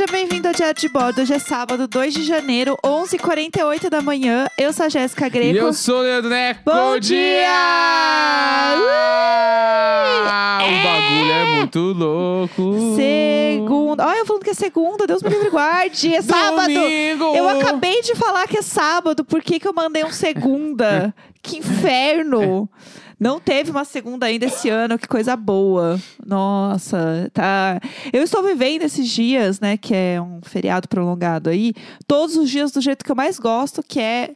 Seja bem-vindo ao Diário de Bordo. Hoje é sábado, 2 de janeiro, 11h48 da manhã. Eu sou a Jéssica E Greco. eu sou o Leandro Neco. Bom dia! Ah, o bagulho é muito louco. Segunda. Olha, eu falando que é segunda, Deus me livre e guarde. É sábado. Domingo. Eu acabei de falar que é sábado, por que, que eu mandei um segunda? que inferno! Não teve uma segunda ainda esse ano, que coisa boa. Nossa, tá. Eu estou vivendo esses dias, né, que é um feriado prolongado aí, todos os dias do jeito que eu mais gosto, que é,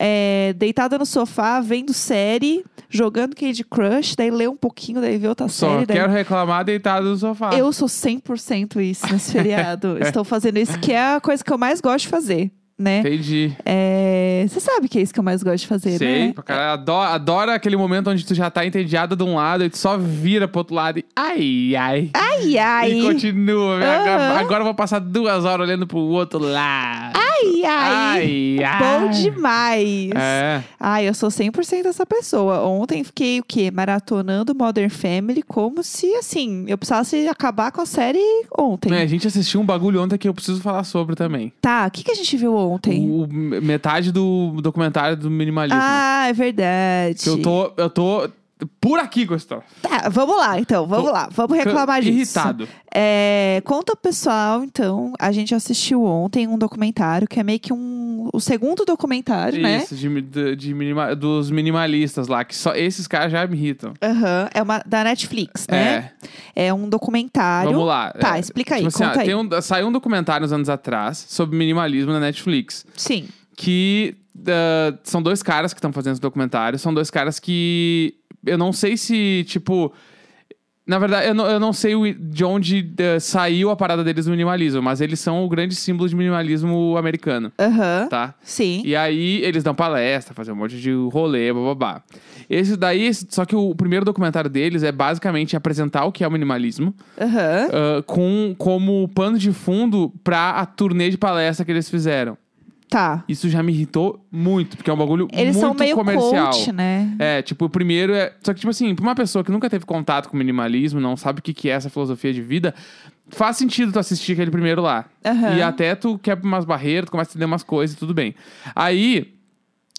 é deitada no sofá, vendo série, jogando Candy Crush, daí ler um pouquinho, daí ver outra Só série. daí- quero reclamar deitado no sofá. eu sou 100% isso nesse feriado. Estou fazendo isso, que é a coisa que eu mais gosto de fazer, né? Entendi. É, Você sabe que é isso que eu mais gosto de fazer, Sei, né? pra caralho. Adoro, adoro aquele momento onde tu já tá entediada de um lado e tu só vira pro outro lado e ai, ai. Ai, ai. E continua. Agora, Aham. agora eu vou passar duas horas olhando pro outro lado. Ai, ai. Ai, ai. Bom demais. É. Ai, eu sou 100% essa pessoa. Ontem fiquei o quê? Maratonando Modern Family como se, assim, eu precisasse acabar com a série ontem. É, a gente assistiu um bagulho ontem que eu preciso falar sobre também. Tá, o que, que a gente viu ontem? O, metade do documentário do minimalismo. Ah, é verdade. que eu tô, eu tô por aqui, Gustavo. Tá, vamos lá, então, vamos Tô lá. Vamos reclamar disso. Irritado. É, conta pessoal, então, a gente assistiu ontem um documentário que é meio que um o segundo documentário, né? Isso, de, de- de minima- dos minimalistas lá, que só esses caras já me irritam. Aham, é uma da Netflix, né? É, um documentário. Vamos lá. Tá, É, explica aí, tipo assim, conta aí. um- saiu um documentário uns anos atrás sobre minimalismo na Netflix. Sim. Que ah, são dois caras que estão fazendo esse documentário. São dois caras que. Eu não sei se, tipo. Na verdade, eu não, eu não sei o- de onde eh, saiu a parada deles do minimalismo, mas eles são o grande símbolo de minimalismo americano, Aham. tá? Sim. E aí eles dão palestra, fazem um monte de rolê, bababá. Esse daí, só que o primeiro documentário deles é basicamente apresentar o que é o minimalismo, Aham. ah, com como pano de fundo pra a turnê de palestra que eles fizeram. Tá. Isso já me irritou muito, porque é um bagulho Eles muito são meio comercial. coach, né? É, tipo, o primeiro é. Só que, tipo assim, pra uma pessoa que nunca teve contato com minimalismo, não sabe o que, que é essa filosofia de vida, faz sentido tu assistir aquele primeiro lá. Aham. E até tu quebra umas barreiras, tu começa a entender umas coisas e tudo bem. Aí.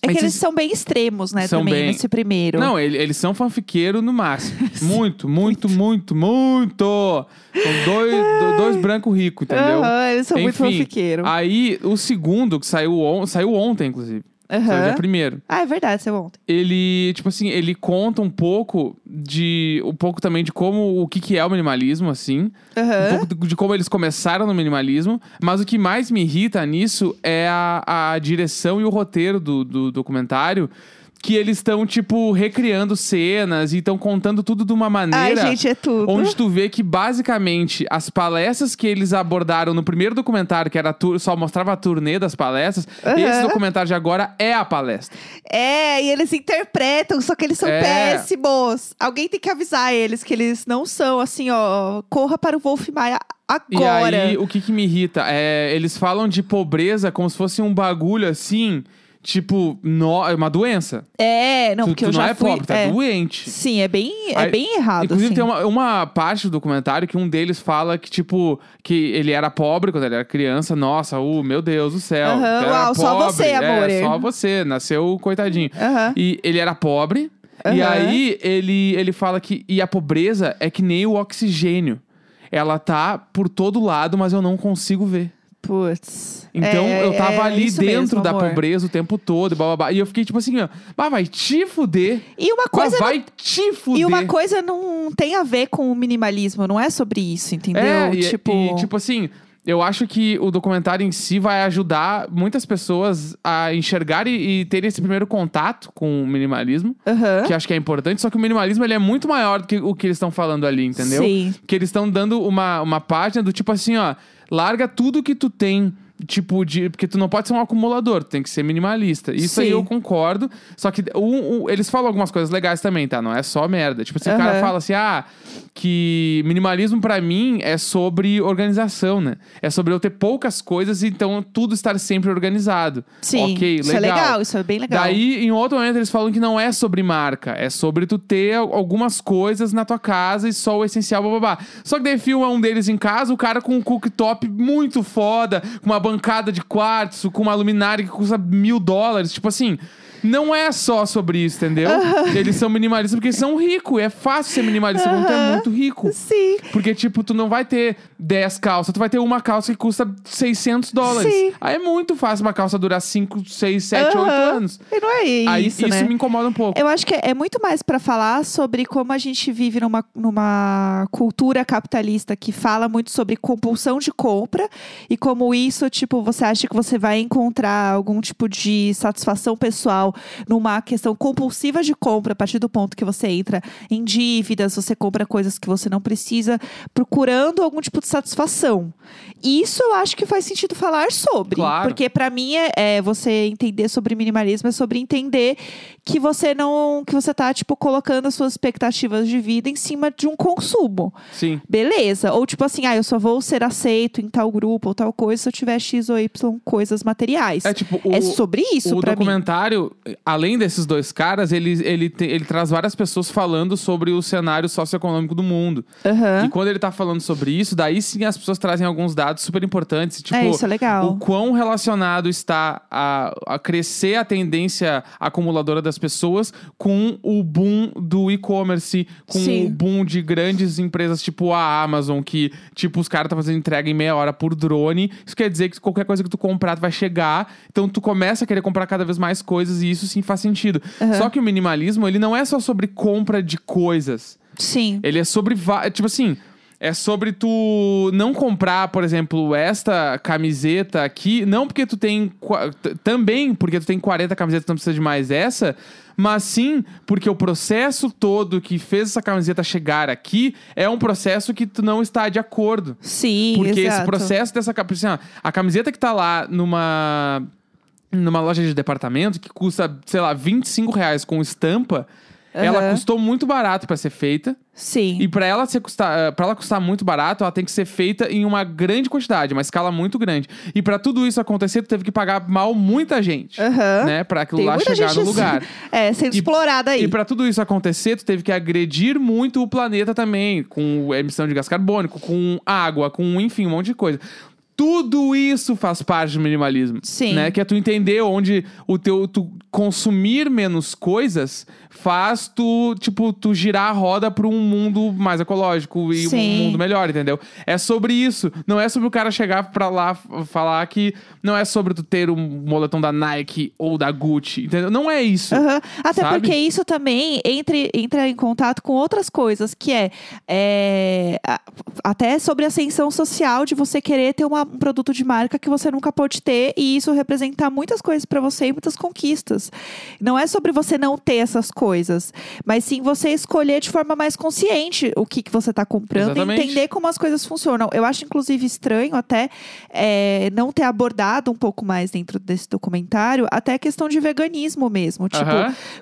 É que eles são bem extremos, né? São também, bem- nesse primeiro. Não, ele- eles são fanfiqueiro no máximo. muito, muito, muito, muito. São dois, do- dois brancos ricos, entendeu? Aham, eles são muito Enfim, fanfiqueiros. Aí, o segundo, que saiu, on saiu ontem, inclusive. Saiu Aham. dia primeiro. Ah, é verdade, seu ontem. Ele, tipo assim, ele conta um pouco de. Um pouco também de como o que, que é o minimalismo, assim. Um Aham. pouco de, de como eles começaram no minimalismo. Mas o que mais me irrita nisso é a, a direção e o roteiro do, do documentário. Que eles estão, tipo, recriando cenas e estão contando tudo de uma Ai, maneira. gente, é tudo. Onde tu vê que, basicamente, as palestras que eles abordaram no primeiro documentário, que era só mostrava a turnê das palestras, Aham. esse documentário de agora é a palestra. É, e eles interpretam, só que eles são É. péssimos. Alguém tem que avisar eles que eles não são assim, ó. Corra para o Wolf Maia agora. E aí, o que que me irrita? É, eles falam de pobreza como se fosse um bagulho assim, tipo, no, é uma doença. É, não, tu porque tu eu não já é fui. pobre, tá é. doente. Sim, é bem, é Aí, bem errado. Inclusive, assim. tem uma, uma parte do documentário que um deles fala que, tipo, que ele era pobre quando ele era criança. Nossa, uh, meu Deus do céu. Aham, tu era uau, só pobre. você, amor. É, só você, nasceu coitadinho. E ele era pobre. E Aham. aí ele, ele fala que. E a pobreza é que nem o oxigênio. Ela tá por todo lado, mas eu não consigo ver. Putz. Então É, eu tava é ali dentro mesmo, da amor. pobreza o tempo todo, e blá, blá, blá. E eu fiquei tipo assim, ó, "Bah, vai te fuder. E uma Bah, coisa. não- vai te fuder. E uma coisa não tem a ver com o minimalismo, não é sobre isso, entendeu? É, e, tipo. e, tipo assim, eu acho que o documentário em si vai ajudar muitas pessoas a enxergar e, e terem esse primeiro contato com o minimalismo, Aham. que acho que é importante, só que o minimalismo ele é muito maior do que o que eles estão falando ali, entendeu? Sim. Que eles estão dando uma, uma página do tipo assim, ó, larga tudo que tu tem tipo, de. Porque tu não pode ser um acumulador, tu tem que ser minimalista. Isso aí Sim. eu concordo. Só que o- o- eles falam algumas coisas legais também, tá? Não é só merda. Tipo, se o cara fala assim, ah, que minimalismo pra mim é sobre organização, né? É sobre eu ter poucas coisas então tudo estar sempre organizado. Sim, Ok, isso é legal, isso é bem legal. Daí, em outro momento, eles falam que não é sobre marca, é sobre tu ter al- algumas coisas na tua casa e só o essencial, bababá. Só que daí filma um deles em casa, o cara com um cooktop muito foda, com uma bancada de quartzo, com uma luminária que custa mil dólares. Tipo assim. Não é só sobre isso, entendeu? Eles são minimalistas porque são ricos. É fácil ser minimalista quando tu é muito rico. Sim. Porque, tipo, tu não vai ter 10 calças, tu vai ter uma calça que custa 600 dólares. Sim. Aí é muito fácil uma calça durar 5, 6, 7, 8 Aham. anos. E não é Aí isso, isso, né? me incomoda um pouco. Eu acho que é muito mais pra falar sobre como a gente vive numa, numa cultura capitalista que fala muito sobre compulsão de compra e como isso, tipo, você acha que você vai encontrar algum tipo de satisfação pessoal numa questão compulsiva de compra, a partir do ponto que você entra em dívidas, você compra coisas que você não precisa, procurando algum tipo de satisfação. Isso eu acho que faz sentido falar sobre. Claro. Porque pra mim é, é você entender sobre minimalismo é sobre entender que você não. que você tá, tipo, colocando as suas expectativas de vida em cima de um consumo. Sim. Beleza. Ou tipo assim, ah, eu só vou ser aceito em tal grupo ou tal coisa se eu tiver X ou Y coisas materiais. É tipo, o, É sobre isso o pra mim. Além desses dois caras, ele, ele, te- ele traz várias pessoas falando sobre o cenário socioeconômico do mundo. Aham. E quando ele tá falando sobre isso, daí sim as pessoas trazem alguns dados super importantes. Tipo, é, isso é legal. o quão relacionado está a, a crescer a tendência acumuladora das pessoas com o boom do e-commerce, com Sim. o boom de grandes empresas tipo a Amazon, que, tipo, os caras estão fazendo entrega em meia hora por drone. Isso quer dizer que qualquer coisa que tu comprar, tu vai chegar. Então tu começa a querer comprar cada vez mais coisas e isso sim faz sentido. Aham. Só que o minimalismo, ele não é só sobre compra de coisas. Sim. Ele é sobre. Tipo assim. É sobre tu não comprar, por exemplo, esta camiseta aqui. Não porque tu tem. Também porque tu tem 40 camisetas, não precisa de mais essa. Mas sim porque o processo todo que fez essa camiseta chegar aqui é um processo que tu não está de acordo. Sim, Porque esse exato. processo dessa a camiseta que tá lá numa. Numa loja de departamento que custa, sei lá, 25 reais com estampa. Ela Aham. custou muito barato pra ser feita. Sim. E pra ela, ser custar, para ela custar muito barato, ela tem que ser feita em uma grande quantidade, uma escala muito grande. E pra tudo isso acontecer, tu teve que pagar mal muita gente. Aham. Né? Pra aquilo Tem lá chegar no lugar. É, sendo E- explorada aí. E pra tudo isso acontecer, tu teve que agredir muito o planeta também, com emissão de gás carbônico, com água, com enfim, um monte de coisa. Tudo isso faz parte do minimalismo. Sim. Né? Que é tu entender onde o teu tu consumir menos coisas faz tu, tipo, tu girar a roda pra um mundo mais ecológico e Sim. um mundo melhor, entendeu? É sobre isso. Não é sobre o cara chegar pra lá falar que não é sobre tu ter um moletom da Nike ou da Gucci, entendeu? Não é isso. Aham. Até Sabe? porque isso também entre, entra em contato com outras coisas, que é, é, até sobre a ascensão social de você querer ter uma- um produto de marca que você nunca pode ter e isso representar muitas coisas pra você e muitas conquistas. Não é sobre você não ter essas coisas, mas sim você escolher de forma mais consciente o que, que você tá comprando Exatamente. e entender como as coisas funcionam. Eu acho, inclusive, estranho até é, não ter abordado um pouco mais dentro desse documentário até a questão de veganismo mesmo. Tipo,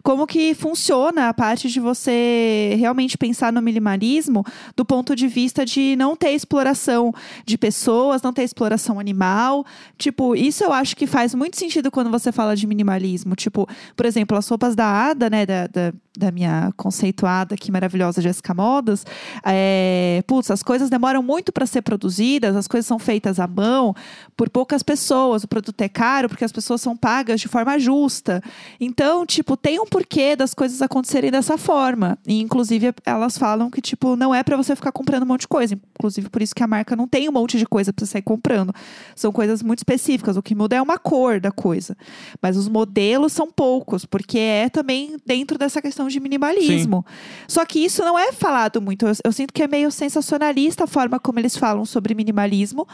como que funciona a parte de você realmente pensar no minimalismo do ponto de vista de não ter exploração de pessoas, não ter exploração animal. Tipo, isso eu acho que faz muito sentido quando você fala de minimalismo. Tipo, por exemplo, as roupas da Ada, né, da, da, da minha conceituada aqui maravilhosa Jéssica Modas, é, putz, as coisas demoram muito para ser produzidas, as coisas são feitas à mão por poucas pessoas, o produto é caro porque as pessoas são pagas de forma justa. Então, tipo, tem um porquê das coisas acontecerem dessa forma. E, inclusive, elas falam que, tipo, não é para você ficar comprando um monte de coisa. Inclusive, por isso que a marca não tem um monte de coisa pra você sair comprando. São coisas muito específicas. O que muda é uma cor da coisa. Mas os modelos são poucos, porque é também dentro dessa questão de minimalismo. Só que isso não é falado muito. Eu, eu sinto que é meio sensacionalista a forma como eles falam sobre minimalismo.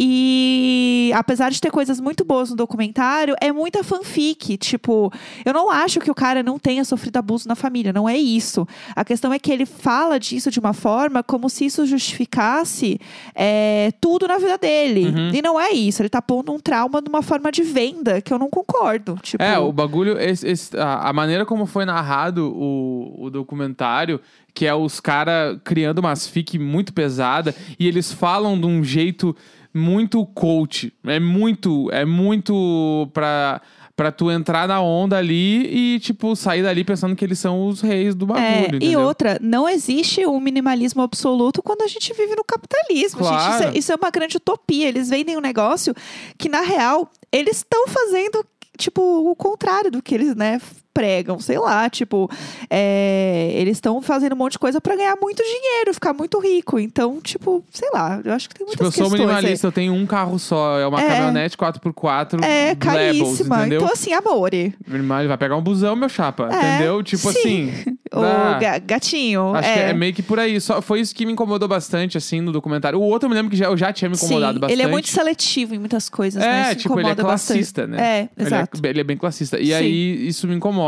E apesar de ter coisas muito boas no documentário, é muita fanfic. Tipo, eu não acho que o cara não tenha sofrido abuso na família, não é isso. A questão é que ele fala disso de uma forma como se isso justificasse é, tudo na vida dele. Uhum. E não é isso. Ele tá pondo um trauma de uma forma de venda que eu não concordo. Tipo, É, o bagulho, esse- esse- a, a maneira como foi narrado o, o documentário, que é os caras criando umas fic muito pesada e eles falam de um jeito muito coach. É muito, é muito pra, pra tu entrar na onda ali e, tipo, sair dali pensando que eles são os reis do bagulho, É, e outra, não existe um minimalismo absoluto quando a gente vive no capitalismo. gente. Isso, Claro. é, isso é uma grande utopia. Eles vendem um negócio que, na real, eles estão fazendo, tipo, o contrário do que eles, né, pregam. Sei lá, tipo, é, eles estão fazendo um monte de coisa pra ganhar muito dinheiro, ficar muito rico. Então, tipo, sei lá, eu acho que tem muitas Tipo, eu sou questões. aí. minimalista, eu tenho um carro só, é uma É. caminhonete 4x4 É, caríssima. entendeu? Então, assim, amore. Minimal- Vai pegar um busão, meu chapa, É, entendeu? Tipo sim. assim... O ga- gatinho. Acho é. que é meio que por aí. Só foi isso que me incomodou bastante, assim, no documentário. O outro eu me lembro que já, eu já tinha me incomodado Sim, bastante. Ele é muito seletivo em muitas coisas, né? É, Isso tipo, ele é incomoda bastante. classista, né? É, Ele exato. é, ele é bem classista. E Sim. aí, isso me incomoda.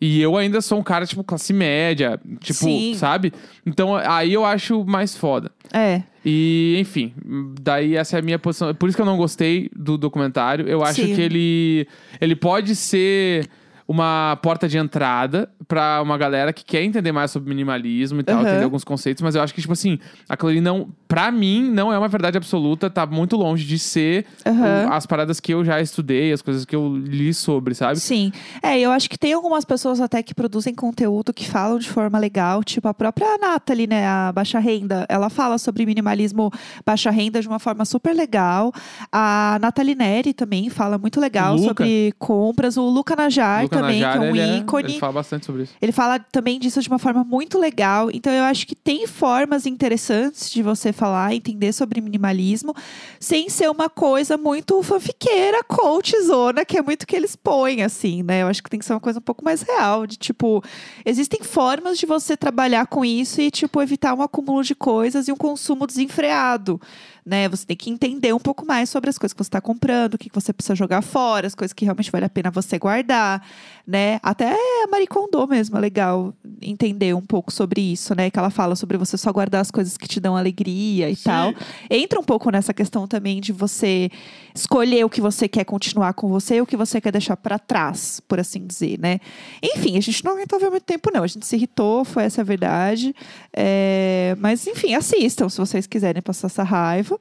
E eu ainda sou um cara, tipo, classe média. Tipo, Sim. sabe? Então, aí eu acho mais foda. É. E, enfim, daí essa é a minha posição. Por isso que eu não gostei do documentário. Eu acho Sim. que ele, ele pode ser uma porta de entrada pra uma galera que quer entender mais sobre minimalismo e tal, Aham. entender alguns conceitos, mas eu acho que, tipo assim, aquilo ali não, pra mim, não é uma verdade absoluta, tá muito longe de ser Aham. o- as paradas que eu já estudei, as coisas que eu li sobre, sabe? Sim. É, eu acho que tem algumas pessoas até que produzem conteúdo que falam de forma legal, tipo a própria Nathalie, né, a baixa renda, ela fala sobre minimalismo baixa renda de uma forma super legal. A Nathalie Neri também fala muito legal Luca. sobre compras. O Luca Najar Luca também, Najjar, que é um ele é- ícone. ele fala bastante sobre isso. Ele fala também disso de uma forma muito legal. Então, eu acho que tem formas interessantes de você falar, entender sobre minimalismo, sem ser uma coisa muito fanfiqueira, coachzona, que é muito que eles põem, assim, né? Eu acho que tem que ser uma coisa um pouco mais real, de tipo, existem formas de você trabalhar com isso e, tipo, evitar um acúmulo de coisas e um consumo desenfreado. Né, você tem que entender um pouco mais sobre as coisas que você está comprando, o que você precisa jogar fora, as coisas que realmente vale a pena você guardar, né? Até a Marie Kondo mesmo é legal entender um pouco sobre isso, né? Que ela fala sobre você só guardar as coisas que te dão alegria e Sim. tal. Entra um pouco nessa questão também de você escolher o que você quer continuar com você e o que você quer deixar para trás, por assim dizer, né? Enfim, a gente não ver muito tempo, não. A gente se irritou, foi essa a verdade. É, Mas, enfim, assistam se vocês quiserem passar essa raiva.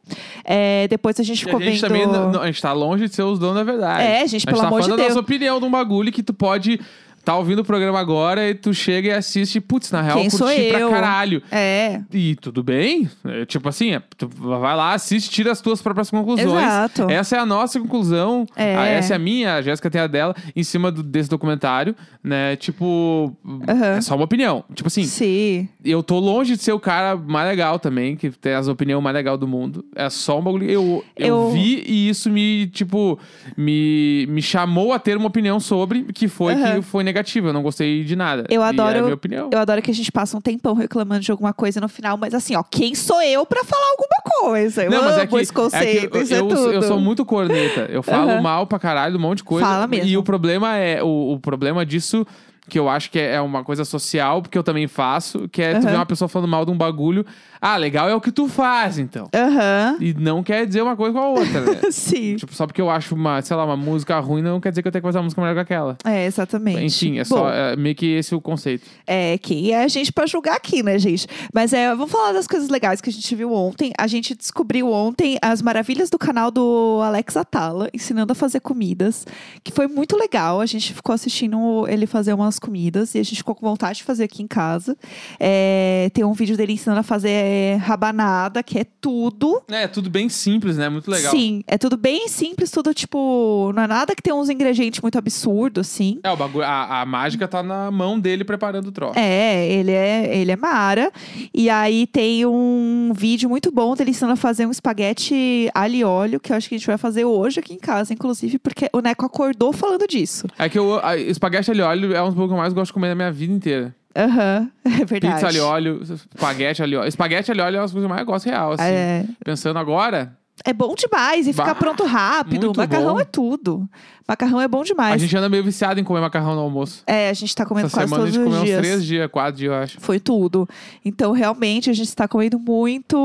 É, depois a gente ficou a gente vendo. também, não- a gente tá longe de ser os donos da verdade. É, gente, pelo tá amor de Deus. nossa opinião de um bagulho que tu pode tá ouvindo o programa agora e tu chega e assiste, putz, na real, Quem curti pra caralho. É, E tudo bem? É, tipo assim, é, tu vai lá, assiste, tira as tuas próprias conclusões. Exato. Essa é a nossa conclusão. É. Ah, essa é a minha, a Jéssica tem a dela, em cima do- desse documentário, né? Tipo, Aham. é só uma opinião. Tipo assim, sim. eu tô longe de ser o cara mais legal também, que tem as opiniões mais legais do mundo. É só um bagulho. Eu, eu, Eu- vi e isso me, tipo, me, me chamou a ter uma opinião sobre, que foi Aham. que foi negativa. Eu não gostei de nada. Eu E adoro- É a minha opinião. Eu adoro que a gente passa um tempão reclamando de alguma coisa no final, mas assim, ó, quem sou eu pra falar alguma coisa? Eu Não, mas é que, esse conceito, é que eu, é eu, tudo. eu sou muito corneta. Eu falo Aham. mal pra caralho um monte de coisa. Fala mesmo. E o problema é o, o problema disso que eu acho que é é uma coisa social, porque eu também faço, que é tu ver uma pessoa falando mal de um bagulho. Ah, legal é o que tu faz, então. Aham. E não quer dizer uma coisa com a outra, né? Sim. Tipo, só porque eu acho uma, sei lá, uma música ruim, não quer dizer que eu tenho que fazer uma música melhor que aquela. É, exatamente. Enfim, é Bom, só é, meio que esse o conceito. É, quem é a gente pra julgar aqui, né, gente? Mas é, vamos falar das coisas legais que a gente viu ontem. A gente descobriu ontem as maravilhas do canal do Alex Atala, ensinando a fazer comidas, que foi muito legal. A gente ficou assistindo ele fazer umas comidas e a gente ficou com vontade de fazer aqui em casa. É, tem um vídeo dele ensinando a fazer é, rabanada, que é tudo. É, tudo bem simples, né? Muito legal. Sim, é tudo bem simples, tudo tipo. Não é nada que tem uns ingredientes muito absurdos, assim. É, o bagulho, a, a mágica tá na mão dele preparando o troço. É, ele é, ele é mara. E aí tem um vídeo muito bom dele ensinando a fazer um espaguete alho e óleo, que eu acho que a gente vai fazer hoje aqui em casa, inclusive, porque o Neco acordou falando disso. É que o a- espaguete alho e óleo é um hambúrguer que eu mais gosto de comer na minha vida inteira. Aham, é verdade. Pizza ali óleo, espaguete ali óleo. Espaguete ali óleo é uma das coisas que eu mais gosto real, assim. É, Pensando agora, é bom demais e Bah, fica pronto rápido. Macarrão bom. é tudo. Macarrão é bom demais. a gente anda meio viciado em comer macarrão no almoço. É, a gente tá comendo Essa quase semana a todos gente os comeu uns dias. três dias, quatro dias, eu acho. Foi tudo. Então, realmente, a gente está comendo muito,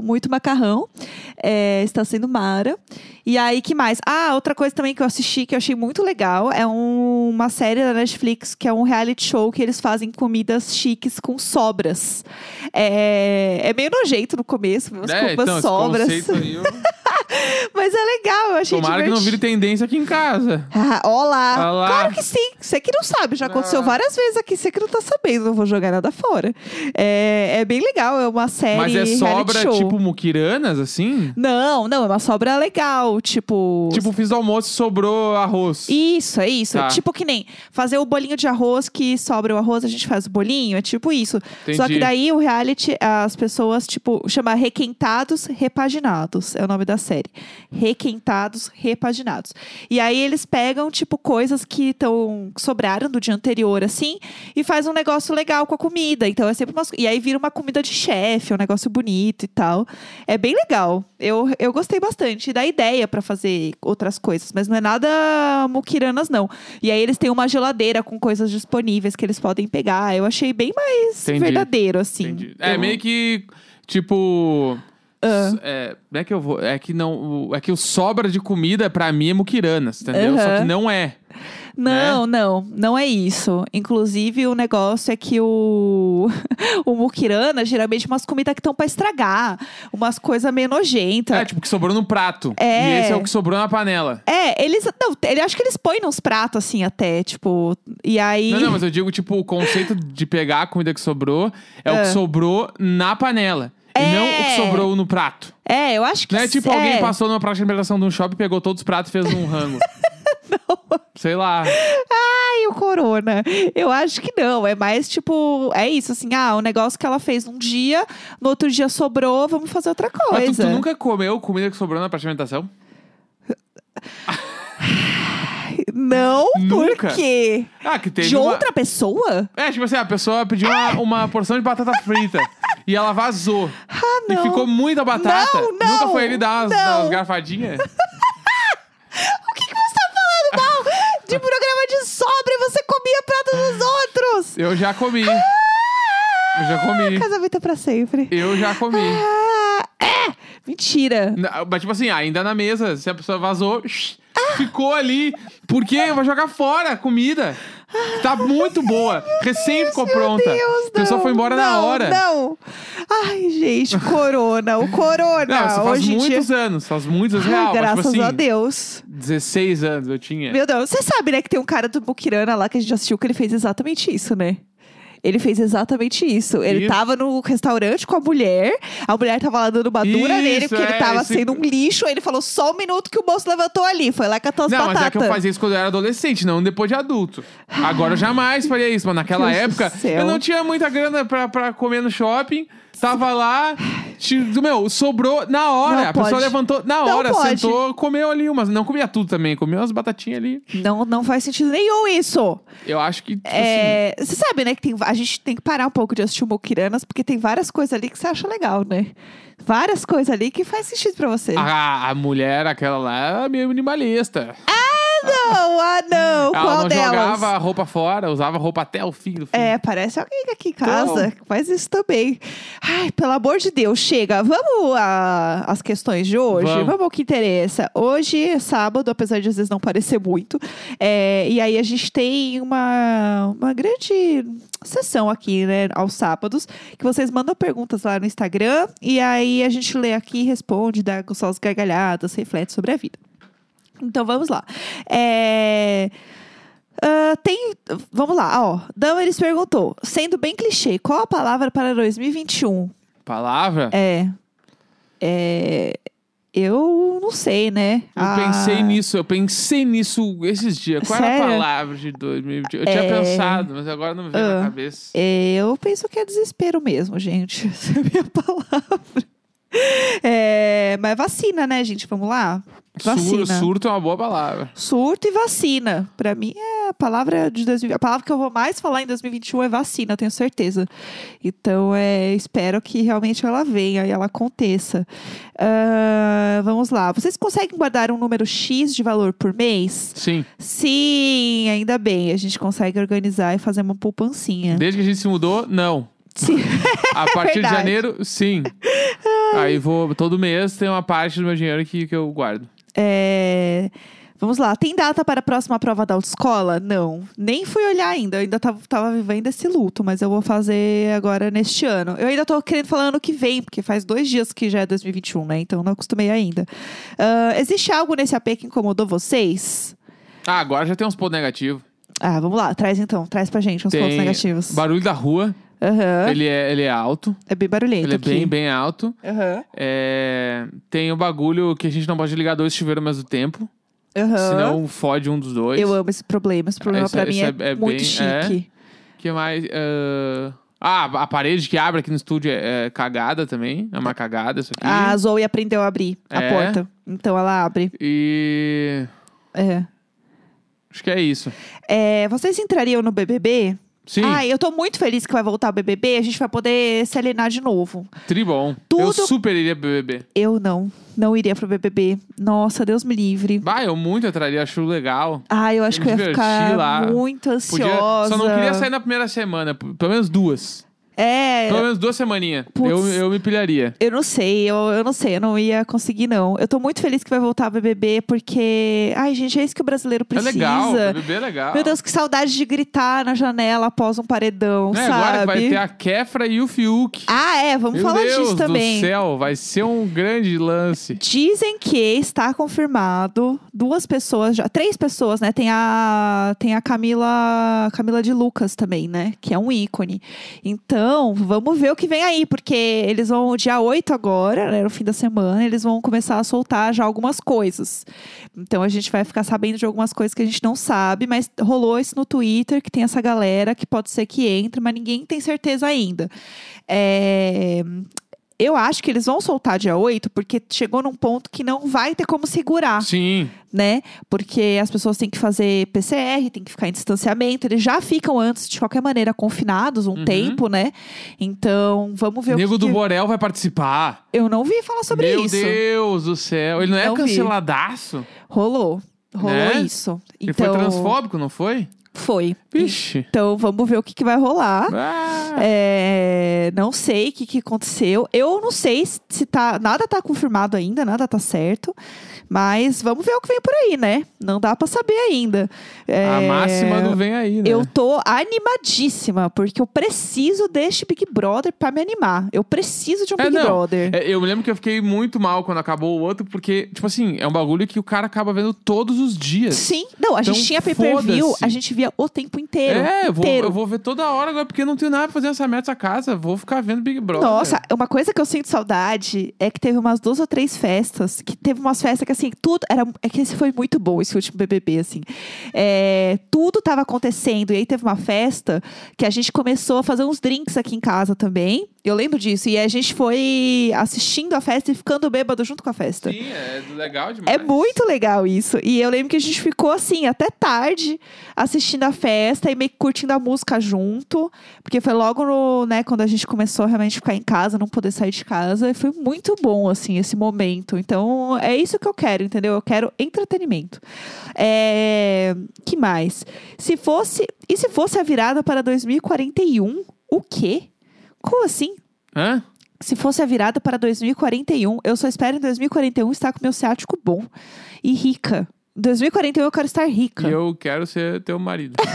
muito macarrão. É, está sendo mara. E aí, que mais? Ah, outra coisa também que eu assisti que eu achei muito legal é um- uma série da Netflix que é um reality show que eles fazem comidas chiques com sobras. É, é meio nojento no começo, umas É, umas então, esse sobras. conceito aí, eu... Mas é legal, eu achei Tomara que não vire divertido. tendência aqui em casa. Ah, olá. Olá. Claro que sim. Você que não sabe, já aconteceu Ah. várias vezes aqui, você que não tá sabendo, não vou jogar nada fora. É, é bem legal, é uma série. Mas é sobra, show. tipo, muquiranas, assim? Não, não, é uma sobra legal, tipo. Tipo, fiz do almoço e sobrou arroz. Isso, é isso. Tá. Tipo que nem fazer o bolinho de arroz que sobra o arroz, a gente faz o bolinho, é tipo isso. Só que Entendi. daí o reality, as pessoas, tipo, chama Requentados Repaginados. É o nome da série. Requentados Repaginados. E aí eles pegam, tipo, coisas que estão sobraram do dia anterior, assim, e faz um negócio legal com a comida. Então é sempre umas. E aí vira uma comida de chefe, um negócio bonito e tal. É bem legal. Eu, eu gostei bastante. Dá ideia pra fazer outras coisas, mas não é nada muquiranas, não. E aí eles têm uma geladeira com coisas disponíveis que eles podem pegar. Eu achei bem mais Entendi. verdadeiro, assim. Entendi. É Eu- meio que, tipo... Ah. É, não é que eu vou. É que não. o- É que o sobra de comida, pra mim, é muquiranas, entendeu? Só que não é. Não, não, não é isso. Inclusive, o negócio é que o, o muquirana, geralmente, umas comidas que estão pra estragar, umas coisas meio nojentas. É, tipo, que sobrou no prato. É. E esse é o que sobrou na panela. É, eles. Não, ele, acho que eles põem nos pratos, assim, até, tipo. E aí. Não, não, mas eu digo, tipo, o conceito de pegar a comida que sobrou é o Ah. que sobrou na panela. E É. não o que sobrou no prato. É, eu acho que. Não é tipo é. alguém passou numa praça de alimentação de um shopping, pegou todos os pratos e fez um rango. Sei lá. Ai, o corona. Eu acho que não. É mais tipo. É isso, assim. Ah, o negócio que ela fez um dia, no outro dia sobrou, vamos fazer outra Mas coisa. tu, tu nunca comeu comida que sobrou na praça de alimentação? Não, Nunca? por quê? Ah, que teve De uma... outra pessoa? É, tipo assim, a pessoa pediu uma, uma porção de batata frita e ela vazou. Ah, não. E ficou muita batata. Não, não, Nunca foi ele dar umas, não. umas garfadinhas? O que, que você tá falando mal de programa de sobra e você comia prato dos outros? Eu já comi. Eu já comi. Casamento é pra sempre. Eu já comi. Ah, é! Mentira. Na- Mas, tipo assim, ainda na mesa, se a pessoa vazou, shh, ficou ali. Por quê? Vai jogar fora a comida. Tá muito boa. Recém ficou pronta. Meu Deus, a pessoa não, foi embora não, na hora. Não. Ai, gente, corona. O corona. Não, isso faz hoje muitos dia... anos. Faz muitos anos Ai, real. Mas, graças tipo assim, a Deus. 16 anos eu tinha. Meu Deus, você sabe, né, que tem um cara do Bukirana lá que a gente assistiu que ele fez exatamente isso, né? Ele fez exatamente isso. Ele Isso. tava no restaurante com a mulher, a mulher tava lá dando uma dura Isso, nele, porque ele é, tava esse- sendo um lixo. Aí ele falou só um minuto que o moço levantou ali. Foi lá catou as Não, mas é que eu batatas. fazia isso quando eu era adolescente, não depois de adulto. Agora eu jamais faria isso, mas naquela Deus época eu não tinha muita grana pra, pra comer no shopping. Tava lá, ti- meu, sobrou na hora. Não a pessoa pode. levantou na Não hora, pode. sentou, comeu ali umas. Não comia tudo também, comia umas batatinhas ali. Não, não faz sentido nenhum isso. Eu acho que. tipo assim, É, você sabe, né, que tem, a gente tem que parar um pouco de assistir o Mokiranas, porque tem várias coisas ali que você acha legal, né? Várias coisas ali que faz sentido pra você. a, a mulher, aquela lá, é meio minimalista. Não, ah, não. Ela Qual não delas? jogava a roupa fora, usava roupa até o fim do fim. É, parece alguém aqui em casa Então. que faz isso também. Ai, pelo amor de Deus, chega. Vamos às questões de hoje? Vamos. ao que interessa. Hoje é sábado, apesar de às vezes não parecer muito. É, e aí a gente tem uma, uma grande sessão aqui, né, aos sábados, que vocês mandam perguntas lá no Instagram. E aí a gente lê aqui, responde, dá suas gargalhadas, reflete sobre a vida. Então vamos lá. É... ah, tem. Vamos lá, ó. Damaris perguntou: sendo bem clichê, qual a palavra para 2021? Palavra? É. É. Eu não sei, né? Eu Ah, pensei nisso, eu pensei nisso esses dias. Qual era a Sério? palavra de 2020? Eu tinha É. pensado, mas agora não me veio Ah. na cabeça. é, Eu penso que é desespero mesmo, gente. Essa é a minha palavra. É, mas vacina, né, gente? Vamos lá? Vacina. Sur- surto é uma boa palavra. Surto e vacina. Pra mim é a palavra de 2020. A palavra que eu vou mais falar em 2021 é vacina, tenho certeza. Então, é, espero que realmente ela venha e ela aconteça. Ah, vamos lá. Vocês conseguem guardar um número X de valor por mês? Sim. Sim, ainda bem. A gente consegue organizar e fazer uma poupancinha. Desde que a gente se mudou, não. Sim. A partir de janeiro, sim. Aí vou, todo mês tem uma parte do meu dinheiro que, que eu guardo. É, Vamos lá. Tem data para a próxima prova da autoescola? Não. Nem fui olhar ainda. Eu ainda tava, tava vivendo esse luto, mas eu vou fazer agora neste ano. Eu ainda tô querendo falar ano que vem, porque faz dois dias que já é 2021, né? Então não acostumei ainda. Ah, existe algo nesse AP que incomodou vocês? Ah, agora já tem uns pontos negativos. Ah, vamos lá. Traz então. Traz pra gente uns pontos Tem negativos. barulho da rua. Aham. Ele, é, ele é alto. É bem barulhento Ele é aqui. bem, bem alto. Aham. É, tem o bagulho que a gente não pode ligar dois chuveiros ao mesmo tempo. Aham. Senão fode um dos dois. Eu amo esse problema. Esse problema Esse- pra mim esse é, é- é muito bem- chique. que mais? ah, Ah, a parede que abre aqui no estúdio é, é cagada também. É uma cagada isso aqui. A Zoe aprendeu a abrir a É. porta. Então ela abre. E. É. Acho que é isso. É, vocês entrariam no BBB? Sim, Ai, eu tô muito feliz que vai voltar o BBB. A gente vai poder se alienar de novo. tribom. tudo- Eu super iria pro BBB. Eu não. Não iria pro BBB. Nossa, Deus me livre. Bah, eu muito entraria, acho legal. Ai, eu acho Me que eu ia divertir ficar lá. muito Podia, ansiosa. só não queria sair na primeira semana, p- pelo menos duas. É, Pelo menos duas semaninhas. Putz. Eu, eu me pilharia. eu não sei, eu, eu não sei, eu não ia conseguir, não. Eu tô muito feliz que vai voltar o BBB, porque. Ai, gente, é isso que o brasileiro precisa. É legal, BBB é legal. Meu Deus, que saudade de gritar na janela após um paredão, É, sabe? agora vai ter a Kefra e o Fiuk. Ah, é, vamos Meu falar Deus disso também. do céu, vai ser um grande lance. Dizem que está confirmado duas pessoas já, três pessoas, né? Tem a tem a Camila, Camila de Lucas também, né? Que é um ícone. Então, vamos ver o que vem aí, porque eles vão dia 8 agora, né, no fim da semana, eles vão começar a soltar já algumas coisas. Então a gente vai ficar sabendo de algumas coisas que a gente não sabe, mas rolou isso no Twitter que tem essa galera que pode ser que entre, mas ninguém tem certeza ainda. É, eu acho que eles vão soltar dia 8, porque chegou num ponto que não vai ter como segurar, Sim. né? Porque as pessoas têm que fazer PCR, têm que ficar em distanciamento. Eles já ficam antes, de qualquer maneira, confinados um Uhum. tempo, né? Então, vamos ver Nego o que. do que- Borel vai participar. Eu não vi falar sobre Meu isso. Deus do céu. Ele não é Não vi. canceladaço? Rolou. Rolou Né? isso. Ele Então, foi transfóbico, não foi? Foi. Vixe. Então, vamos ver o que, que vai rolar. Ah, É, não sei o que, que aconteceu. Eu não sei se- se tá. Nada tá confirmado ainda, nada tá certo. Mas vamos ver o que vem por aí, né? Não dá pra saber ainda. É, A máxima não vem aí, né? Eu tô animadíssima, porque eu preciso deste Big Brother pra me animar. Eu preciso de um É, Big não. Brother. É, eu me lembro que eu fiquei muito mal quando acabou o outro, porque, tipo assim, é um bagulho que o cara acaba vendo todos os dias. Sim, não, a gente Então, tinha pay-per-view, a gente via o tempo inteiro. É, eu vou, inteiro. eu vou ver toda hora agora, porque não tenho nada pra fazer nessa merda dessa casa. Vou ficar vendo Big Brother. Nossa, uma coisa que eu sinto saudade é que teve umas duas ou três festas, que teve umas festas que assim, tudo era. É que esse foi muito bom, esse último BBB, assim. É, tudo tava acontecendo. E aí teve uma festa que a gente começou a fazer uns drinks aqui em casa também. Eu lembro disso. E a gente foi assistindo a festa e ficando bêbado junto com a festa. Sim, é legal demais. É muito legal isso. E eu lembro que a gente ficou assim, até tarde, assistindo a festa e meio que curtindo a música junto. Porque foi logo no, né, quando a gente começou a realmente ficar em casa, não poder sair de casa. E foi muito bom, assim, esse momento. Então, é isso que eu quero, entendeu? Eu quero entretenimento. É... Que mais? Se fosse. E se fosse a virada para 2041, o quê? Como assim? Hã? Se fosse a virada para 2041, eu só espero em 2041 estar com meu ciático bom e rica. Em 2041 eu quero estar rica. E eu quero ser teu marido.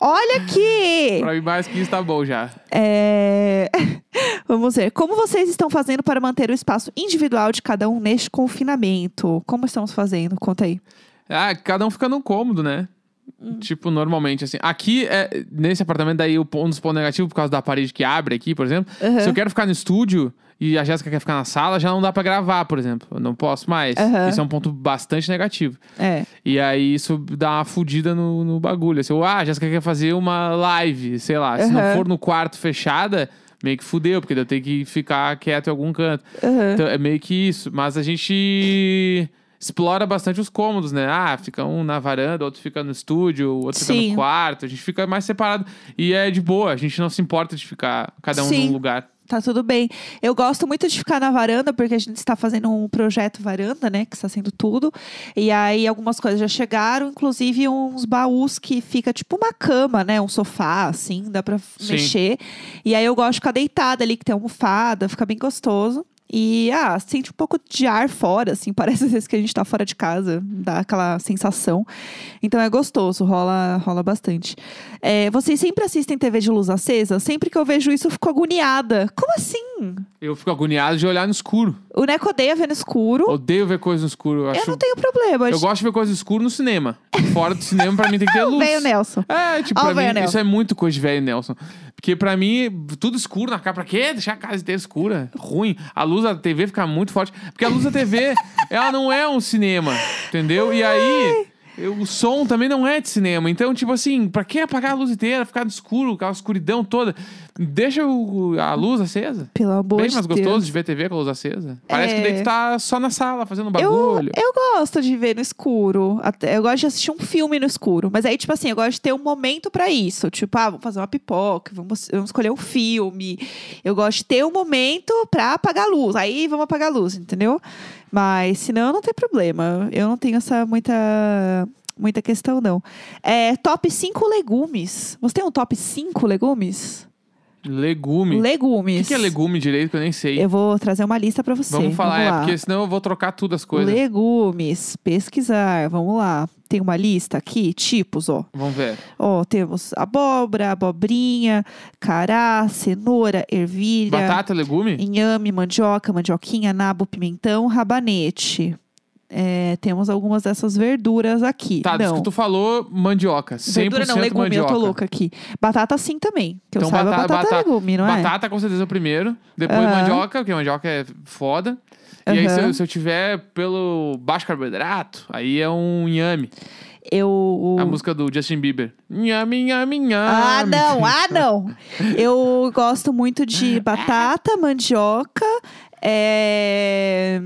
Olha aqui! pra mim, mais que isso tá bom já. É, Vamos ver. Como vocês estão fazendo para manter o espaço individual de cada um neste confinamento? Como estamos fazendo? Conta aí. Ah, cada um fica num cômodo, né? Hum. Tipo, normalmente, assim. Aqui, é, nesse apartamento, daí, um dos pontos negativos, por causa da parede que abre aqui, por exemplo. Aham. Se eu quero ficar no estúdio e a Jéssica quer ficar na sala, já não dá pra gravar, por exemplo. Eu não posso mais. Aham. Isso é um ponto bastante negativo. É. E aí, isso dá uma fudida no, no bagulho. Assim, ah, a Jéssica quer fazer uma live, sei lá. Se não for no quarto fechada, meio que fudeu, porque eu tenho que ficar quieto em algum canto. Então, é meio que isso. Mas a gente explora bastante os cômodos, né? Ah, fica um na varanda, outro fica no estúdio, outro fica Sim. no quarto. A gente fica mais separado. E é de boa, a gente não se importa de ficar cada um Sim. num lugar. Tá tudo bem. Eu gosto muito de ficar na varanda, porque a gente está fazendo um projeto varanda, né? Que está sendo tudo. E aí algumas coisas já chegaram, inclusive uns baús que fica tipo uma cama, né? Um sofá, assim, dá pra Sim. mexer. E aí eu gosto de ficar deitada ali, que tem almofada, fica bem gostoso. E, ah, sente um pouco de ar fora, assim, parece às vezes que a gente tá fora de casa, dá aquela sensação. Então é gostoso, rola, rola bastante. É, vocês sempre assistem TV de luz acesa? Sempre que eu vejo isso, eu fico agoniada. Como assim? Eu fico agoniado de olhar no escuro. O Neco odeia ver no escuro. Odeio ver coisa no escuro. Eu, acho... Eu não tenho problema. eu gosto de ver coisa no escuro no cinema. Fora do cinema, pra mim, tem que ter luz. Veio Nelson. É, tipo, Ó, pra o mim, Nelson. isso é muito coisa de velho Nelson. Porque pra mim, tudo escuro na cara. Pra quê? Deixar a casa inteira escura. Ruim. A luz da TV fica muito forte. Porque a luz da TV, ela não é um cinema. Entendeu? E aí. Eu- O som também não é de cinema. Então, tipo assim, pra que apagar a luz inteira, ficar no escuro, aquela escuridão toda? Deixa o- a luz acesa. Pelo amor Bem de mais Deus. gostoso de ver TV com a luz acesa. Parece É. que daí tu tá só na sala fazendo Eu, bagulho. eu gosto de ver no escuro. Até, eu gosto de assistir um filme no escuro. Mas aí, tipo assim, eu gosto de ter um momento pra isso. Tipo, ah, vamos fazer uma pipoca, vamos, vamos escolher um filme. Eu gosto de ter um momento pra apagar a luz. Aí vamos apagar a luz, entendeu? Mas senão não tem problema. Eu não tenho essa muita. Muita questão, não. É, top 5 legumes. Você tem um top 5 legumes? Legume. O Legumes. que, que é legume direito que eu nem sei? Eu vou trazer uma lista pra você. Vamos falar, é, lá. porque senão eu vou trocar tudo as coisas. Legumes, pesquisar, vamos lá. Tem uma lista aqui, tipos, ó. Vamos ver. Ó, temos abóbora, abobrinha, cará, cenoura, ervilha, Batata legume? inhame, mandioca, mandioquinha, nabo, pimentão, rabanete. É, temos algumas dessas verduras aqui. Tá, não. que tu falou, mandioca. 100% Verdura não, legume, mandioca. eu tô louca aqui. Batata sim também. Que eu Então, saiba, bata- batata, é bata- legume, não é? Batata com certeza é o primeiro. Depois Aham. mandioca, porque mandioca é foda. E aí, se eu, se eu tiver pelo baixo carboidrato, aí é um inhame. Eu... A música do Justin Bieber. Inhame, inhame, inhame. Ah, não, ah, não. Eu gosto muito de batata, mandioca, é...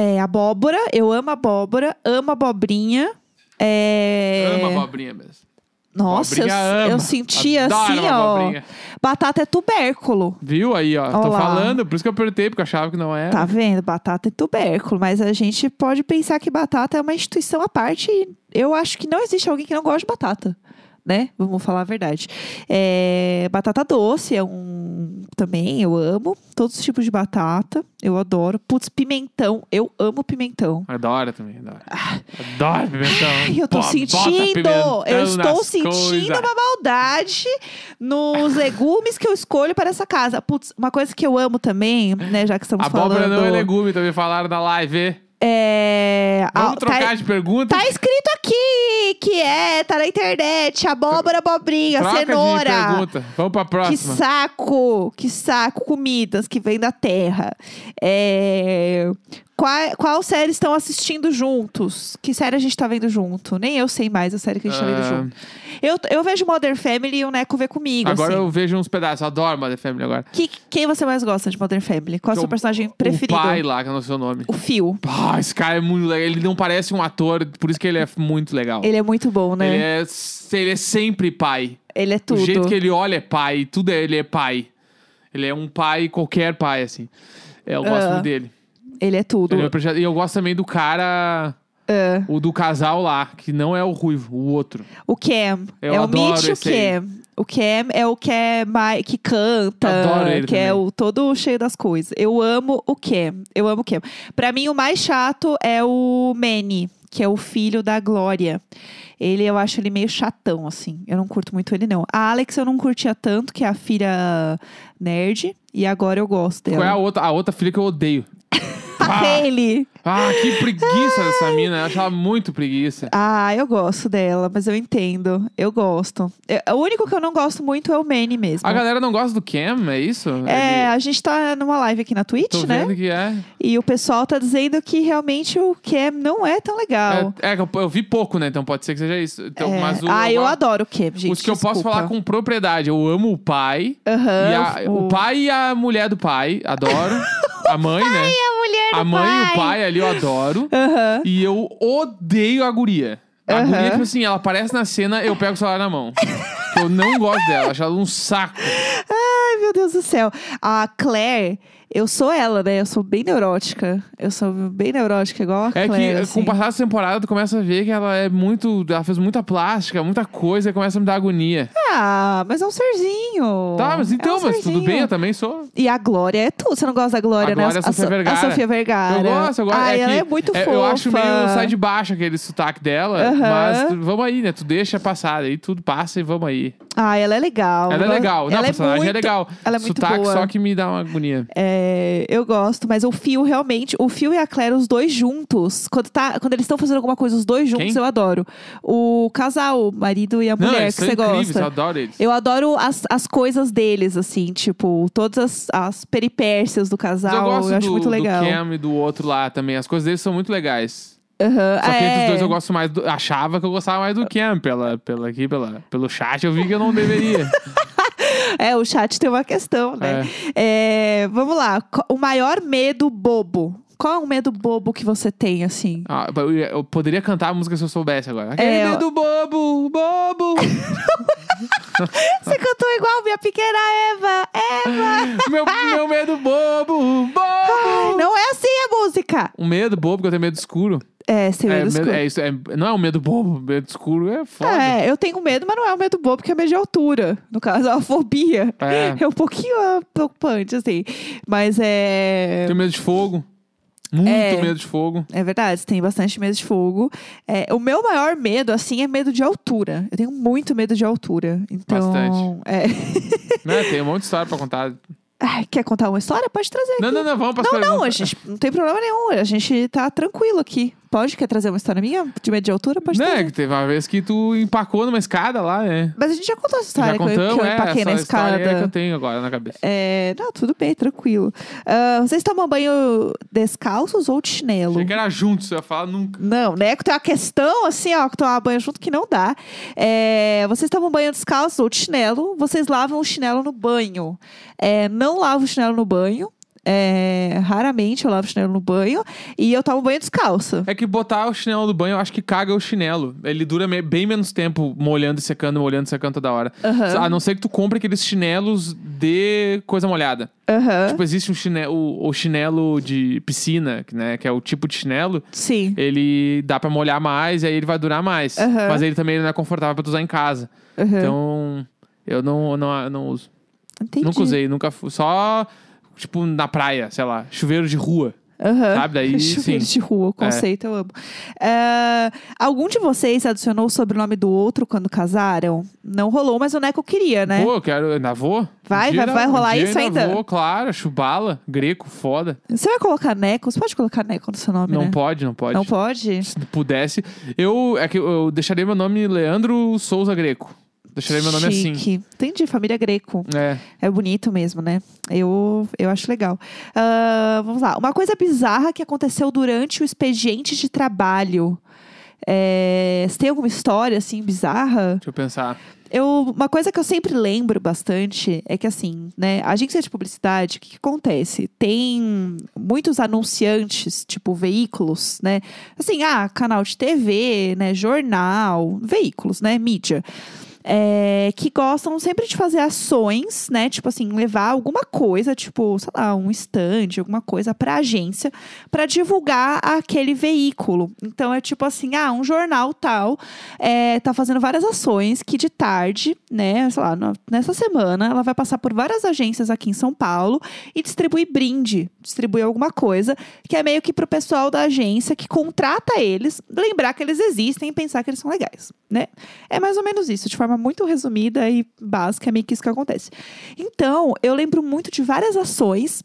é, abóbora. Eu amo abóbora, amo abobrinha. É... Ama abobrinha mesmo. Nossa, eu, eu senti Adoro assim, ó. abobrinha. Batata é tubérculo. Viu aí, ó. Ó Tô falando, por isso que eu perguntei, porque eu achava que não era. Tá vendo? Batata é tubérculo. Mas a gente pode pensar que batata é uma instituição à parte. E eu acho que não existe alguém que não gosta de batata. Né? Vamos falar a verdade. É, batata doce é um. Também eu amo. Todos os tipos de batata. Eu adoro. Putz, pimentão. Eu amo pimentão. Adoro também, adoro. Adoro pimentão. Ai, eu tô Pô, sentindo. Eu estou sentindo coisas. uma maldade nos legumes que eu escolho para essa casa. Putz, uma coisa que eu amo também, né? Já que estamos Abóbora falando. não é legume, também falaram na live. É. Vamos ah, trocar tá, de pergunta? tá escrito aqui que é, tá na internet. Abóbora, abobrinha, Troca de cenoura. pergunta. Vamos pra Que próxima. saco, que saco, comidas que vêm da terra. É, Qual, qual série estão assistindo juntos? Que série a gente tá vendo junto? Nem eu sei mais a série que a gente tá vendo Ah, junto. Eu, eu vejo Modern Family e o Neco vê comigo. Agora assim. eu vejo uns pedaços. Adoro Mother Family agora. Que- quem você mais gosta de Modern Family? Qual é o seu O- personagem preferido? O pai lá, que eu não sei o nome. O Phil. Pá, esse cara é muito legal. Ele não parece um ator, por isso que ele é muito legal. Ele é muito bom, né? Ele é, ele é sempre pai. Ele é tudo. O jeito que ele olha é pai. Tudo é, ele é pai. Ele é um pai, qualquer pai, assim. É, eu gosto Ah. muito dele. Ele é tudo. Ele é E eu gosto também do cara, Ah, o do casal lá, que não é o ruivo, o outro. o Cam. Eu é o Mitch e o esse aí. Cam. O Cam é o que é mais, que canta, Adoro ele que é também. o todo cheio das coisas. Eu amo o Cam. Eu amo o Cam. Pra mim, o mais chato é o Manny, que é o filho da Glória. Ele, eu acho ele meio chatão, assim. Eu não curto muito ele, não. A Alex eu não curtia tanto, que é a filha nerd. E agora eu gosto dela. Qual é a outra, a outra filha que eu odeio? Hailey. Ah, que preguiça dessa mina. Eu acho ela muito preguiça. Ah, eu gosto dela, mas eu entendo. Eu gosto. Eu- o único que eu não gosto muito é o Manny mesmo. A galera não gosta do Cam, é isso? É, Ele- a gente tá numa live aqui na Twitch, Tô né? vendo que é. E o pessoal tá dizendo que realmente o Cam não é tão legal. É, é eu, eu vi pouco, né? Então pode ser que seja isso. Então, É. mas o, ah, eu adoro o Cam, gente. Os que eu posso desculpa. falar com propriedade. Eu amo o pai. E a- o- o pai e a mulher do pai. Adoro. a mãe, né? A mulher A mãe e o pai. pai ali eu adoro. Aham. E eu odeio a guria. A Aham. guria, tipo assim, ela aparece na cena, eu pego o celular na mão. eu não gosto dela, acho ela um saco. Ai, meu Deus do céu. A Claire, eu sou ela, né? Eu sou bem neurótica. Eu sou bem neurótica, igual a É Claire. que assim. com o passar da temporada, tu começa a ver que ela é muito. Ela fez muita plástica, muita coisa e começa a me dar agonia. Ah, mas é um serzinho. Tá, mas então, É um mas tudo serzinho. bem, eu também sou. E a Glória é tudo. Você não gosta da Glória, A né? Glória é a Sofia So- Vergara. A Sofia Vergara. Eu gosto, eu gosto. Ah, ela que é muito fofa. Eu acho meio sai de baixo aquele sotaque dela, Aham. mas tu- vamos aí, né? Tu deixa passar, aí tudo passa e vamos aí. Ah, ela é legal. Ela é legal. Não, a personagem é, muito- legal. ela é muito Sotaque boa. só que me dá uma agonia. É, eu gosto, mas o Fio realmente, o Fio e a Claire, os dois juntos, quando, tá, quando eles estão fazendo alguma coisa, os dois juntos, Quem? eu adoro. O casal, o marido e a Não, mulher eles que são você incríveis, gosta. eu adoro eles. Eu adoro as, as coisas deles, assim, tipo, todas as, as peripécias do Mas casal. eu gosto acho do, muito legal. do Cam e do outro lá também. As coisas deles são muito legais. Aham, Só que entre é. os dois eu gosto mais do. Achava que eu gostava mais do Cam. Pela, pela, aqui, pela, pelo chat eu vi que eu não deveria. É, o chat tem uma questão, né? É, vamos lá. O maior medo bobo. Qual é o medo bobo que você tem, assim? Ah, eu, eu poderia cantar a música se eu soubesse agora. Aquele É, eu- dedo bobo, bobo. Você cantou igual minha pequena Eva. Eva! meu, meu medo bobo, bobo. Não é assim a música. Um medo bobo, porque eu tenho medo escuro. É, tem é, medo medo- escuro. é isso, é- não é um medo bobo, medo escuro é foda. É, eu tenho medo, mas não é um medo bobo, porque é medo de altura. No caso, é uma fobia. É. É um pouquinho ah, preocupante, assim. Mas é. Tenho medo de fogo. Muito É. medo de fogo. É verdade, tem bastante medo de fogo. É, o meu maior medo, assim, é medo de altura. Eu tenho muito medo de altura. Então. Bastante. É. né? Tem um monte de história pra contar. Quer contar uma história? Pode trazer. Não, aqui. não, não, vamos para as Não, perguntas. não, a gente não tem problema nenhum. A gente tá tranquilo aqui. Pode? Quer trazer uma história minha? De medo de altura? Pode Né, trazer. que teve uma vez que tu empacou numa escada lá, né? Mas a gente já contou essa história Já que eu- contamos, que eu é, empaquei na essa história escada. é que eu tenho agora na cabeça. É, não, tudo bem, tranquilo. Ah, vocês tomam banho descalços ou de chinelo? Achei que era junto, você ia falar nunca. Não, né? Que tem uma questão assim, ó, que tomar banho junto que não dá. É, vocês tomam banho descalços ou de chinelo, vocês lavam o chinelo no banho. É, não lavo o chinelo no banho. É, raramente eu lavo o chinelo no banho. E eu tomo banho descalça. É que botar o chinelo do banho, eu acho que caga o chinelo. Ele dura bem menos tempo molhando e secando, molhando e secando toda hora. Aham. A não ser que tu compre aqueles chinelos de coisa molhada. Aham. Tipo, existe um chinelo, o, o chinelo de piscina, que, né, que é o tipo de chinelo. Sim. Ele dá pra molhar mais e aí ele vai durar mais. Aham. Mas ele também não é confortável pra tu usar em casa. Então, eu não, não, não uso. Entendi. Nunca usei, nunca fui. Só, tipo, na praia, sei lá, chuveiro de rua. Aham. Sabe? Daí, Chuveiro sim. de rua, o conceito eu amo. É, algum de vocês adicionou o sobrenome do outro quando casaram? Não rolou, mas o Neco queria, né? Pô, eu quero. Ainda vou? Vai, Um vai- vai um rolar dia isso ainda? Vou, claro, chubala, greco, foda. Você vai colocar Neco? Você pode colocar Neco no seu nome, Não né? pode, não pode. Não pode? Se pudesse. Eu, é que eu deixaria meu nome Leandro Souza Greco. Deixaria meu nome assim. Chique. Entendi, família Greco. É. É bonito mesmo, né? Eu, eu acho legal. Ah, vamos lá. Uma coisa bizarra que aconteceu durante o expediente de trabalho. É, você tem alguma história, assim, bizarra? Deixa eu pensar. Eu, uma coisa que eu sempre lembro bastante é que, assim, né, a agência de publicidade, o que, que acontece? Tem muitos anunciantes, tipo veículos, né? Assim, ah, canal de TV, né, jornal, veículos, né, mídia. É, que gostam sempre de fazer ações, né? Tipo assim, levar alguma coisa, tipo, sei lá, um stand, alguma coisa pra agência, pra divulgar aquele veículo. Então é tipo assim, ah, um jornal tal é, tá fazendo várias ações que de tarde, né, sei lá, nessa semana, ela vai passar por várias agências aqui em São Paulo e distribuir brinde, distribuir alguma coisa, que é meio que pro pessoal da agência que contrata eles, lembrar que eles existem e pensar que eles são legais, né? É mais ou menos isso, de forma muito resumida e básica, é meio que isso que acontece. Então, eu lembro muito de várias ações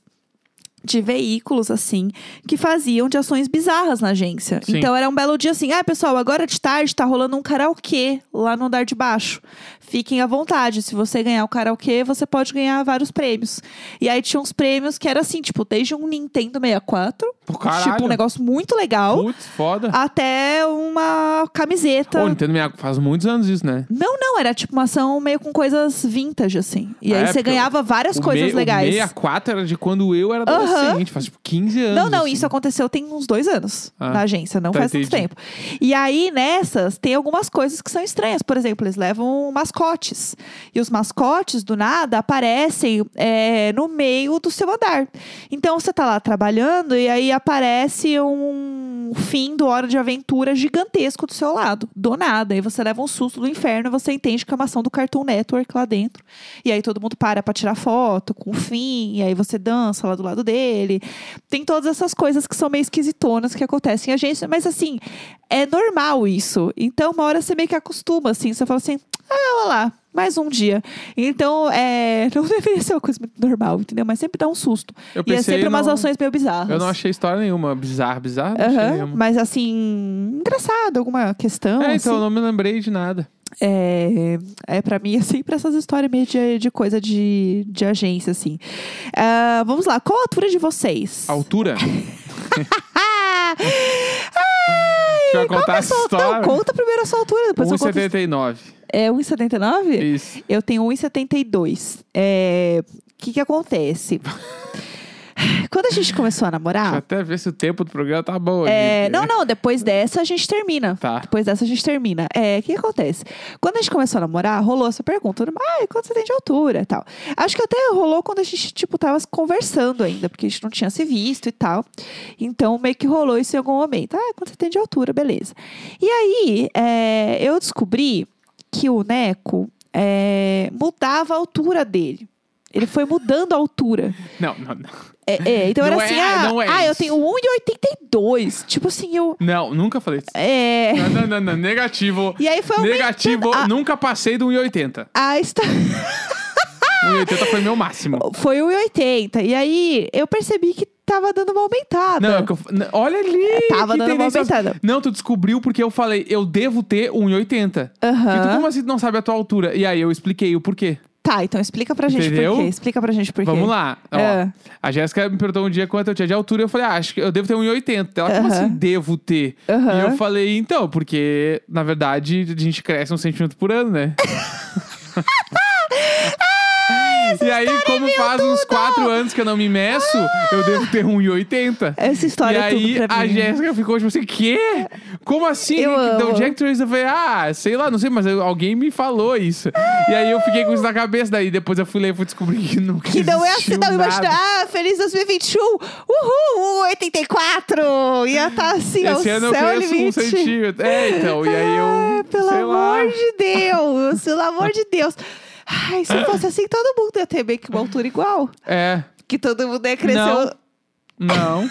de veículos, assim, que faziam de ações bizarras na agência. Sim. Então era um belo dia assim: ah, pessoal, agora de tarde tá rolando um karaokê lá no andar de baixo. Fiquem à vontade. Se você ganhar o karaokê, você pode ganhar vários prêmios. E aí tinha uns prêmios que era assim, tipo, desde um Nintendo 64, Pô, tipo, um negócio muito legal, Putz, foda. até uma camiseta. Ô, Nintendo 64 faz muitos anos isso, né? Não, não, era tipo uma ação meio com coisas vintage, assim. E Ah, aí é, você ganhava várias coisas me- legais. O 64 era de quando eu era adolescente, faz tipo 15 anos. Não, não, assim. isso aconteceu tem uns dois anos Ah, na agência, não tá, faz tanto entendi. tempo. E aí, nessas, tem algumas coisas que são estranhas. Por exemplo, eles levam mascotes. E os mascotes, do nada, aparecem é, no meio do seu andar. Então, você tá lá trabalhando e aí aparece um fim do Hora de Aventura gigantesco do seu lado. Do nada. E você leva um susto do inferno e você entende que é uma ação do Cartoon Network lá dentro. E aí todo mundo para pra tirar foto com o fim. E aí você dança lá do lado dele. Tem todas essas coisas que são meio esquisitonas que acontecem em agência. Mas assim, é normal isso. Então uma hora você meio que acostuma, assim. Você fala assim, ah, olha lá. Mais um dia. Então, é, não deveria ser uma coisa muito normal, entendeu? Mas sempre dá um susto. Eu e é sempre umas no- ações meio bizarras. Eu não achei história nenhuma. Bizarra, bizarra. Não nenhuma. mas assim, engraçado, alguma questão. É, então eu assim. não me lembrei de nada. É, é para mim é sempre essas histórias meio de, de coisa de, de agência, assim. Ah, vamos lá, qual a altura de vocês? Altura? Ah! Deixa eu contar essa Não, história. conta primeiro a sua altura, depois eu conto. 1,79. É 1,79? Isso. Eu tenho 1,72. É, O que que acontece? Quando a gente começou a Deixa eu namorar... até ver se o tempo do programa tá bom. É, não, não, depois dessa a gente termina. Tá. Depois dessa a gente termina. É, o que acontece? Quando a gente começou a namorar, rolou essa pergunta. Ah, quanto você tem de altura e tal. Acho que até rolou quando a gente, tipo, tava conversando ainda, porque a gente não tinha se visto e tal. Então, meio que rolou isso em algum momento. Ah, quanto você tem de altura, beleza. E aí, é, eu descobri que o Neco é, mudava a altura dele. Ele foi mudando a altura. Não, não, não. É, é, então Não era é- assim, ah, não é ah eu tenho 1,82. Tipo assim, eu... Não, nunca falei isso. É... Não, não, não, não. Negativo. E aí foi aumentando Negativo, a- nunca passei do 1,80. A esta... 1,80 foi meu máximo. Foi 1,80. E aí eu percebi que tava dando uma aumentada. Não, é olha ali. Tava que dando uma aumentada. Não, tu descobriu porque eu falei, eu devo ter 1,80. Aham. E tu, como assim tu não sabe a tua altura? E aí eu expliquei o porquê. Tá, então explica pra gente Entendeu? por quê. Explica pra gente por quê. Vamos lá. Ó, É. A Jéssica me perguntou um dia quanto eu tinha de altura. Eu falei, ah, acho que eu devo ter 1,80. Ela, como Aham. assim devo ter? Aham. E eu falei, então, porque, na verdade, a gente cresce um centímetro por ano, né? e aí, como faz uns quatro anos que eu não me meço, eu devo ter 1,80. Essa história e é aí, tudo pra a mim. Jéssica ficou tipo assim, quê? Como assim? Eu então, amo. Jack eu falei, ah, sei lá, não sei, mas eu- alguém me falou isso. E aí eu fiquei com isso na cabeça, daí depois eu fui ler e fui descobrir que nunca Que não é assim, não. Imagina, ah, feliz 2021. Uhul, 84. Ia tá assim, Esse ano eu céu cresço um limite. centímetro. É, então, e aí eu. Ah, pelo sei lá. amor de Deus, pelo amor de Deus. Ai, se fosse assim, todo mundo ia ter meio que uma altura igual. É. Que todo mundo ia crescer. Não. Não.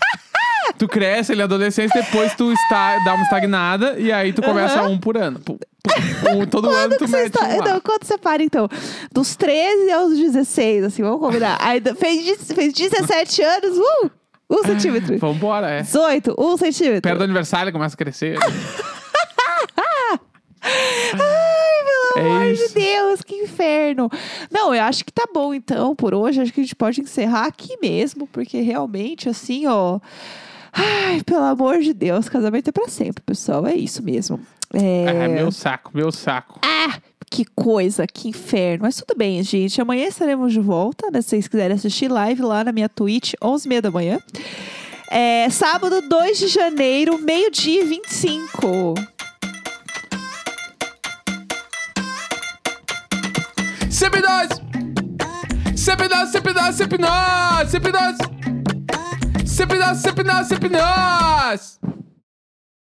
tu cresce, ele é adolescente, depois tu está, dá uma estagnada e aí tu começa Aham. um por ano. Pum, pum, um, todo ano tu mete está... um lá. Não, quando você para, então? Dos 13 aos 16, assim, vamos combinar. Aí fez, fez 17 anos, uh! Um centímetro. Vambora, é. 18, um centímetro. Perto do aniversário começa a crescer. Ai, pelo É amor isso. de Deus, que inferno. Não, eu acho que tá bom, então, por hoje. Acho que a gente pode encerrar aqui mesmo, porque realmente, assim, ó. Ai, pelo amor de Deus, casamento é pra sempre, pessoal. É isso mesmo. É... É, meu saco, meu saco. Ah, que coisa, que inferno. Mas tudo bem, gente. Amanhã estaremos de volta, né? Se vocês quiserem assistir live lá na minha Twitch, 11h30 da manhã. É, sábado, 2 de janeiro, meio-dia e 25. CP2! CP2, CP2, CP9! CP2! CP2, CP9, CP9!